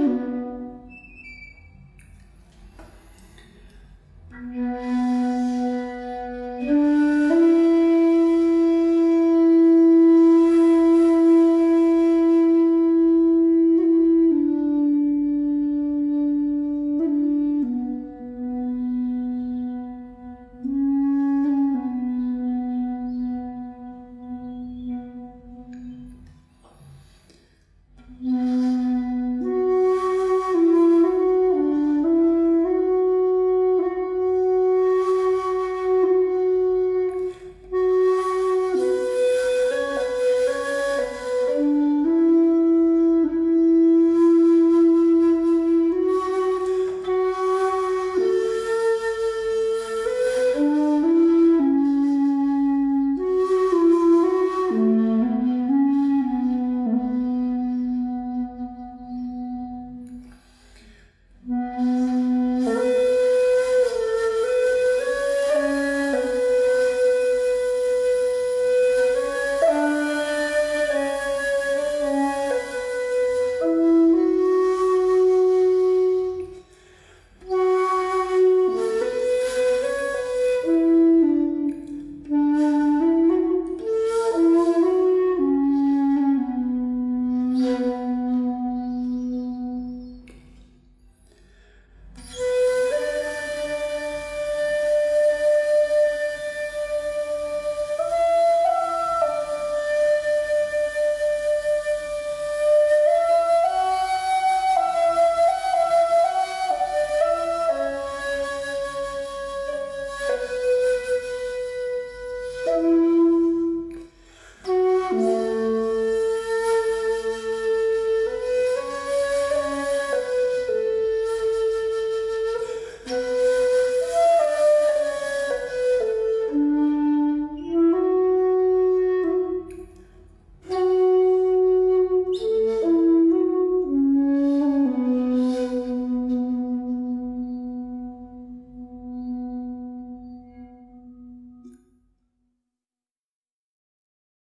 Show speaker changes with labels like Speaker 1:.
Speaker 1: Mm-hmm.